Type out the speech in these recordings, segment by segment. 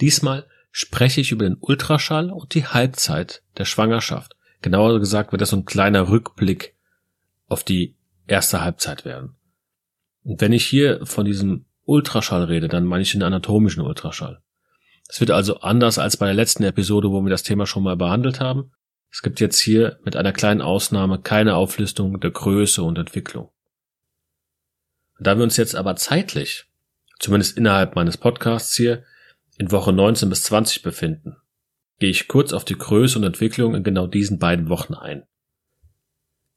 Diesmal spreche ich über den Ultraschall und die Halbzeit der Schwangerschaft. Genauer gesagt wird das so ein kleiner Rückblick auf die erste Halbzeit werden. Und wenn ich hier von diesem Ultraschall rede, dann meine ich den anatomischen Ultraschall. Es wird also anders als bei der letzten Episode, wo wir das Thema schon mal behandelt haben. Es gibt jetzt hier mit einer kleinen Ausnahme keine Auflistung der Größe und Entwicklung. Da wir uns jetzt aber zeitlich, zumindest innerhalb meines Podcasts hier, in Woche 19 bis 20 befinden, gehe ich kurz auf die Größe und Entwicklung in genau diesen beiden Wochen ein.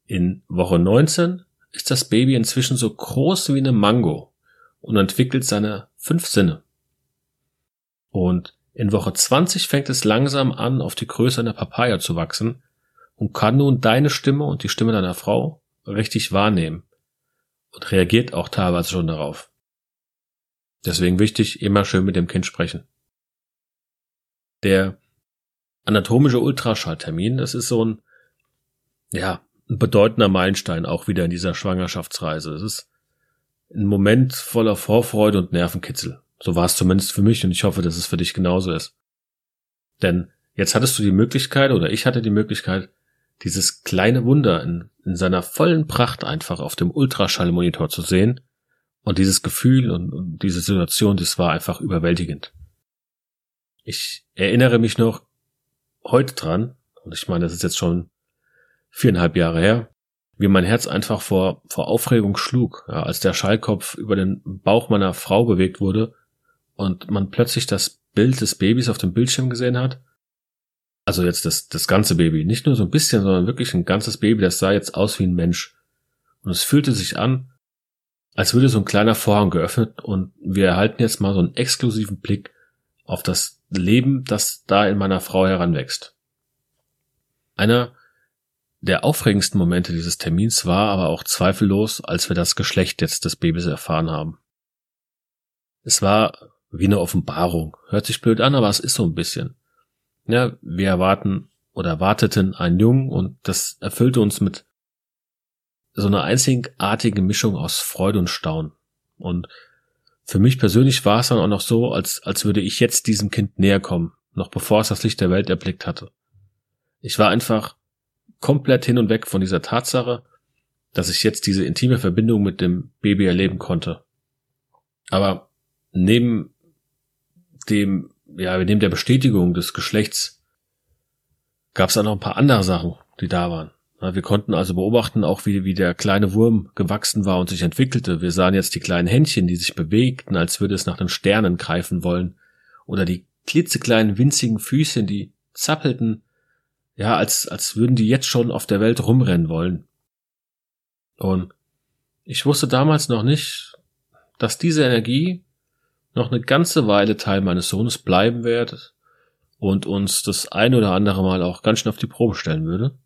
In Woche 19 ist das Baby inzwischen so groß wie eine Mango und entwickelt seine fünf Sinne. Und in Woche 20 fängt es langsam an, auf die Größe einer Papaya zu wachsen und kann nun deine Stimme und die Stimme deiner Frau richtig wahrnehmen und reagiert auch teilweise schon darauf. Deswegen wichtig, immer schön mit dem Kind sprechen. Der anatomische Ultraschalltermin, das ist so ein, ja, ein bedeutender Meilenstein auch wieder in dieser Schwangerschaftsreise. Es ist ein Moment voller Vorfreude und Nervenkitzel. So war es zumindest für mich und ich hoffe, dass es für dich genauso ist. Denn jetzt hattest du die Möglichkeit oder ich hatte die Möglichkeit, dieses kleine Wunder in, in seiner vollen Pracht einfach auf dem Ultraschallmonitor zu sehen und dieses Gefühl und, und diese Situation, das war einfach überwältigend. Ich erinnere mich noch heute dran, und ich meine, das ist jetzt schon viereinhalb Jahre her, wie mein Herz einfach vor, vor Aufregung schlug, ja, als der Schallkopf über den Bauch meiner Frau bewegt wurde und man plötzlich das Bild des Babys auf dem Bildschirm gesehen hat. Also jetzt das, das ganze Baby, nicht nur so ein bisschen, sondern wirklich ein ganzes Baby, das sah jetzt aus wie ein Mensch. Und es fühlte sich an, als würde so ein kleiner Vorhang geöffnet und wir erhalten jetzt mal so einen exklusiven Blick auf das Leben, das da in meiner Frau heranwächst. Einer der aufregendsten Momente dieses Termins war aber auch zweifellos, als wir das Geschlecht jetzt des Babys erfahren haben. Es war wie eine Offenbarung. Hört sich blöd an, aber es ist so ein bisschen. Ja, wir erwarten oder erwarteten einen Jungen und das erfüllte uns mit so einer einzigartigen Mischung aus Freude und Staunen. Und für mich persönlich war es dann auch noch so, als, als würde ich jetzt diesem Kind näher kommen, noch bevor es das Licht der Welt erblickt hatte. Ich war einfach komplett hin und weg von dieser Tatsache, dass ich jetzt diese intime Verbindung mit dem Baby erleben konnte. Aber neben dem, ja, neben der Bestätigung des Geschlechts gab es auch noch ein paar andere Sachen, die da waren. Wir konnten also beobachten, auch wie, wie der kleine Wurm gewachsen war und sich entwickelte. Wir sahen jetzt die kleinen Händchen, die sich bewegten, als würde es nach den Sternen greifen wollen. Oder die klitzekleinen winzigen Füßchen, die zappelten, ja, als, als würden die jetzt schon auf der Welt rumrennen wollen. Und ich wusste damals noch nicht, dass diese Energie noch eine ganze Weile Teil meines Sohnes bleiben wird und uns das ein oder andere Mal auch ganz schön auf die Probe stellen würde.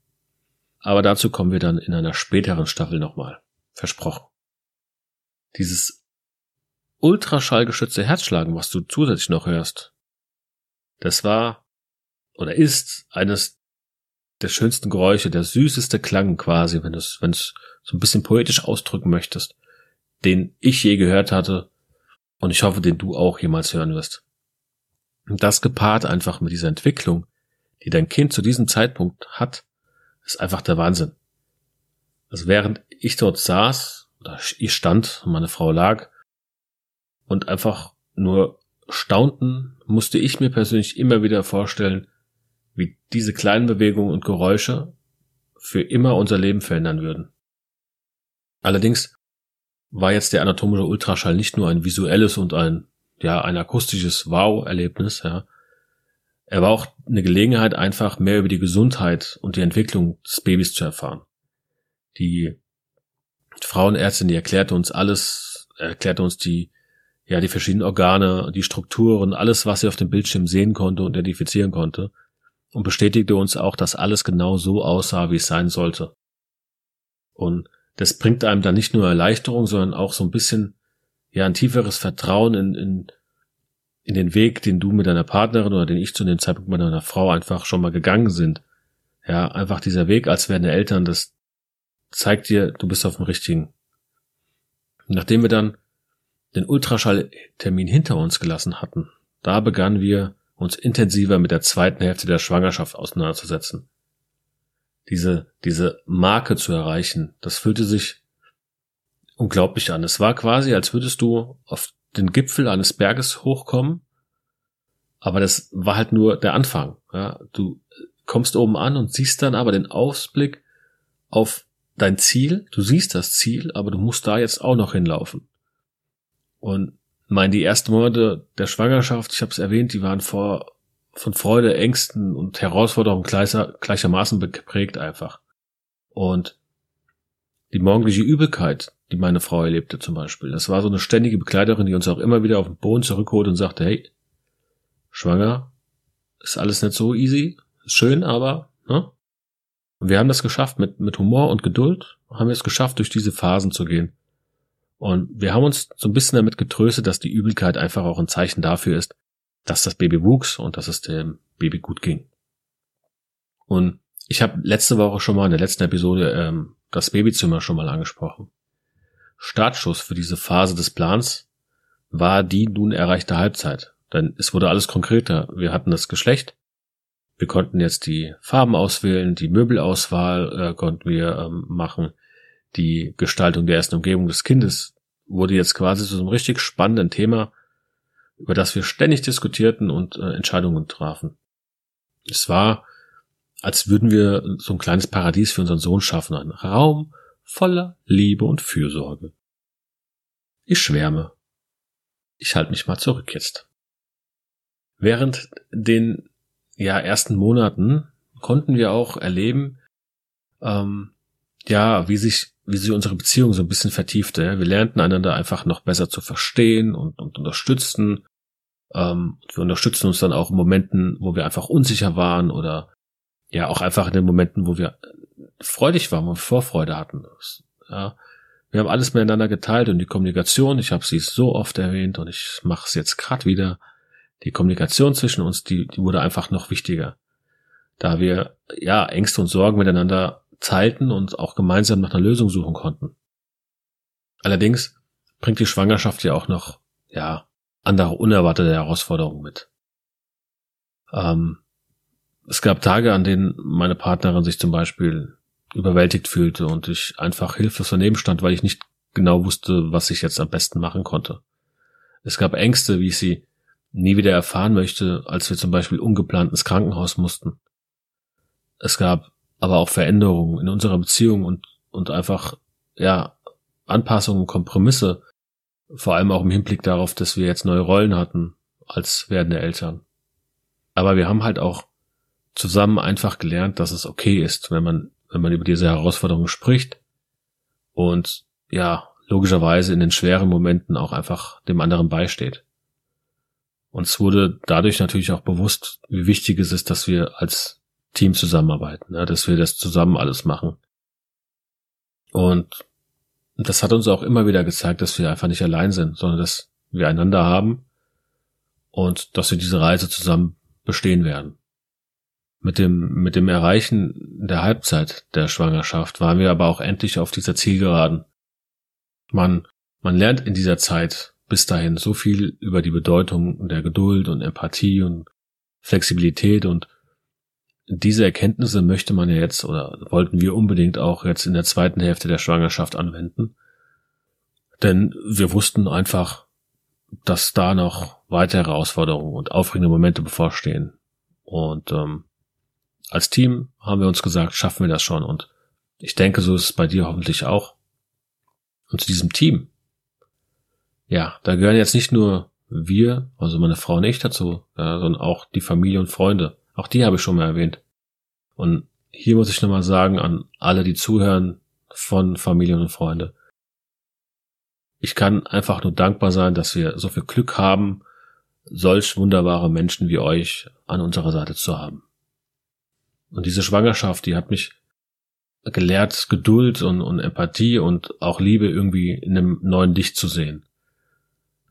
Aber dazu kommen wir dann in einer späteren Staffel nochmal. Versprochen. Dieses ultraschallgeschützte Herzschlagen, was du zusätzlich noch hörst, das war oder ist eines der schönsten Geräusche, der süßeste Klang quasi, wenn du es wenn es so ein bisschen poetisch ausdrücken möchtest, den ich je gehört hatte und ich hoffe, den du auch jemals hören wirst. Und das gepaart einfach mit dieser Entwicklung, die dein Kind zu diesem Zeitpunkt hat, ist einfach der Wahnsinn. Also während ich dort saß, oder ich stand meine Frau lag und einfach nur staunten, musste ich mir persönlich immer wieder vorstellen, wie diese kleinen Bewegungen und Geräusche für immer unser Leben verändern würden. Allerdings war jetzt der anatomische Ultraschall nicht nur ein visuelles und ein, ja, ein akustisches Wow-Erlebnis, ja. Er war auch eine Gelegenheit, einfach mehr über die Gesundheit und die Entwicklung des Babys zu erfahren. Die Frauenärztin, die erklärte uns alles, erklärte uns die, ja, die verschiedenen Organe, die Strukturen, alles, was sie auf dem Bildschirm sehen konnte und identifizieren konnte und bestätigte uns auch, dass alles genau so aussah, wie es sein sollte. Und das bringt einem dann nicht nur Erleichterung, sondern auch so ein bisschen, ja, ein tieferes Vertrauen in, in, in den Weg, den du mit deiner Partnerin oder den ich zu dem Zeitpunkt mit meiner Frau einfach schon mal gegangen sind. Ja, einfach dieser Weg als werdende Eltern, das zeigt dir, du bist auf dem richtigen. Nachdem wir dann den Ultraschalltermin hinter uns gelassen hatten, da begannen wir uns intensiver mit der zweiten Hälfte der Schwangerschaft auseinanderzusetzen. Diese, diese Marke zu erreichen, das fühlte sich unglaublich an. Es war quasi, als würdest du auf den Gipfel eines Berges hochkommen, aber das war halt nur der Anfang. Ja, du kommst oben an und siehst dann aber den Ausblick auf dein Ziel. Du siehst das Ziel, aber du musst da jetzt auch noch hinlaufen. Und mein, die ersten Monate der Schwangerschaft, ich habe es erwähnt, die waren vor von Freude, Ängsten und Herausforderungen gleicher, gleichermaßen geprägt einfach. Und die morgendliche Übelkeit, die meine Frau erlebte zum Beispiel, das war so eine ständige Begleiterin, die uns auch immer wieder auf den Boden zurückholt und sagte, hey, schwanger, ist alles nicht so easy, ist schön, aber, ne? Und wir haben das geschafft mit, mit Humor und Geduld, haben wir es geschafft, durch diese Phasen zu gehen. Und wir haben uns so ein bisschen damit getröstet, dass die Übelkeit einfach auch ein Zeichen dafür ist, dass das Baby wuchs und dass es dem Baby gut ging. Und ich habe letzte Woche schon mal in der letzten Episode ähm, das Babyzimmer schon mal angesprochen. Startschuss für diese Phase des Plans war die nun erreichte Halbzeit. Denn es wurde alles konkreter. Wir hatten das Geschlecht. Wir konnten jetzt die Farben auswählen, die Möbelauswahl äh, konnten wir ähm, machen. Die Gestaltung der ersten Umgebung des Kindes wurde jetzt quasi zu einem richtig spannenden Thema, über das wir ständig diskutierten und äh, Entscheidungen trafen. Es war, als würden wir so ein kleines Paradies für unseren Sohn schaffen, einen Raum voller Liebe und Fürsorge. Ich schwärme. Ich halte mich mal zurück jetzt. Während den ja ersten Monaten konnten wir auch erleben, ähm, ja, wie sich wie sich unsere Beziehung so ein bisschen vertiefte. Wir lernten einander einfach noch besser zu verstehen und, und unterstützen. Ähm, wir unterstützen uns dann auch in Momenten, wo wir einfach unsicher waren oder ja auch einfach in den Momenten, wo wir freudig waren, wir Vorfreude hatten. Ja, wir haben alles miteinander geteilt und die Kommunikation, ich habe sie so oft erwähnt und ich mache es jetzt gerade wieder. Die Kommunikation zwischen uns, die, die wurde einfach noch wichtiger, da wir ja Ängste und Sorgen miteinander teilten und auch gemeinsam nach einer Lösung suchen konnten. Allerdings bringt die Schwangerschaft ja auch noch, ja, andere unerwartete Herausforderungen mit. Ähm, es gab Tage, an denen meine Partnerin sich zum Beispiel überwältigt fühlte und ich einfach hilflos daneben stand, weil ich nicht genau wusste, was ich jetzt am besten machen konnte. Es gab Ängste, wie ich sie nie wieder erfahren möchte, als wir zum Beispiel ungeplant ins Krankenhaus mussten. Es gab aber auch Veränderungen in unserer Beziehung und, und einfach, ja, Anpassungen, Kompromisse, vor allem auch im Hinblick darauf, dass wir jetzt neue Rollen hatten als werdende Eltern. Aber wir haben halt auch zusammen einfach gelernt, dass es okay ist, wenn man, wenn man über diese Herausforderungen spricht und ja, logischerweise in den schweren Momenten auch einfach dem anderen beisteht. Uns wurde dadurch natürlich auch bewusst, wie wichtig es ist, dass wir als Team zusammenarbeiten, ja, dass wir das zusammen alles machen. Und das hat uns auch immer wieder gezeigt, dass wir einfach nicht allein sind, sondern dass wir einander haben und dass wir diese Reise zusammen bestehen werden. Mit dem, mit dem Erreichen der Halbzeit der Schwangerschaft waren wir aber auch endlich auf dieser Zielgeraden. Man, man lernt in dieser Zeit bis dahin so viel über die Bedeutung der Geduld und Empathie und Flexibilität und diese Erkenntnisse möchte man ja jetzt oder wollten wir unbedingt auch jetzt in der zweiten Hälfte der Schwangerschaft anwenden. Denn wir wussten einfach, dass da noch weitere Herausforderungen und aufregende Momente bevorstehen. Und ähm, als Team haben wir uns gesagt, schaffen wir das schon. Und ich denke, so ist es bei dir hoffentlich auch. Und zu diesem Team, ja, da gehören jetzt nicht nur wir, also meine Frau und ich dazu, ja, sondern auch die Familie und Freunde. Auch die habe ich schon mal erwähnt. Und hier muss ich nochmal sagen an alle, die zuhören von Familie und Freunde. Ich kann einfach nur dankbar sein, dass wir so viel Glück haben, solch wunderbare Menschen wie euch an unserer Seite zu haben. Und diese Schwangerschaft, die hat mich gelehrt, Geduld und, und Empathie und auch Liebe irgendwie in einem neuen Licht zu sehen.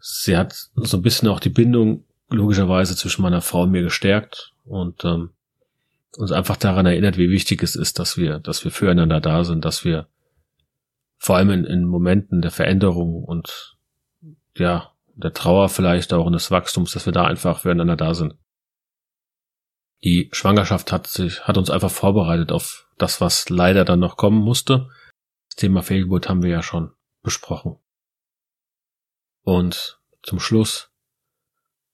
Sie hat so ein bisschen auch die Bindung logischerweise zwischen meiner Frau und mir gestärkt und ähm, uns einfach daran erinnert, wie wichtig es ist, dass wir, dass wir füreinander da sind, dass wir vor allem in, in Momenten der Veränderung und ja, der Trauer vielleicht auch und des Wachstums, dass wir da einfach füreinander da sind. Die Schwangerschaft hat sich, hat uns einfach vorbereitet auf das, was leider dann noch kommen musste. Das Thema Fehlgeburt haben wir ja schon besprochen. Und zum Schluss,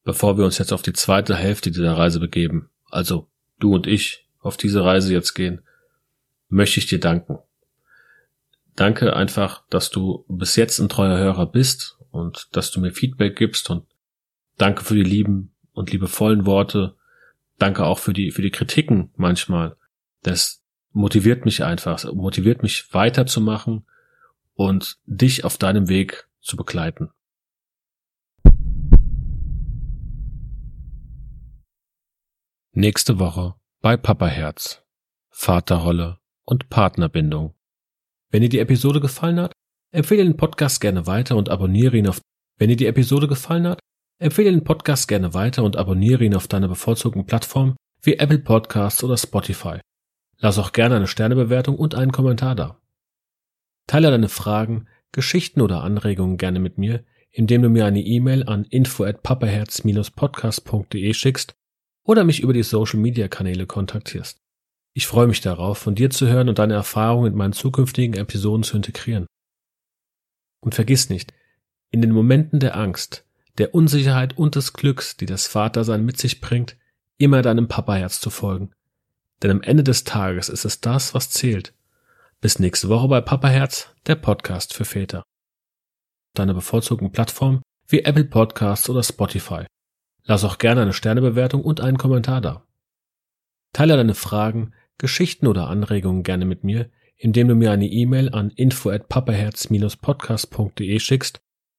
bevor wir uns jetzt auf die zweite Hälfte dieser Reise begeben, also du und ich auf diese Reise jetzt gehen, möchte ich dir danken. Danke einfach, dass du bis jetzt ein treuer Hörer bist und dass du mir Feedback gibst und danke für die lieben und liebevollen Worte. Danke auch für die, für die Kritiken manchmal. Das motiviert mich einfach, motiviert mich weiterzumachen und dich auf deinem Weg zu begleiten. Nächste Woche bei Papa Herz, Vaterrolle und Partnerbindung. Wenn dir die Episode gefallen hat, empfehle den Podcast gerne weiter und abonniere ihn auf Wenn dir die Episode gefallen hat, empfehle den Podcast gerne weiter und abonniere ihn auf deiner bevorzugten Plattform wie Apple Podcasts oder Spotify. Lass auch gerne eine Sternebewertung und einen Kommentar da. Teile deine Fragen, Geschichten oder Anregungen gerne mit mir, indem du mir eine E-Mail an info at papaherz-podcast.de schickst oder mich über die Social Media Kanäle kontaktierst. Ich freue mich darauf, von dir zu hören und deine Erfahrungen in meinen zukünftigen Episoden zu integrieren. Und vergiss nicht, in den Momenten der Angst, der Unsicherheit und des Glücks, die das Vatersein mit sich bringt, immer deinem Papaherz zu folgen. Denn am Ende des Tages ist es das, was zählt. Bis nächste Woche bei Papaherz, der Podcast für Väter. Deine bevorzugten Plattform wie Apple Podcasts oder Spotify. Lass auch gerne eine Sternebewertung und einen Kommentar da. Teile deine Fragen, Geschichten oder Anregungen gerne mit mir, indem du mir eine E-Mail an info at papaherz-podcast.de schickst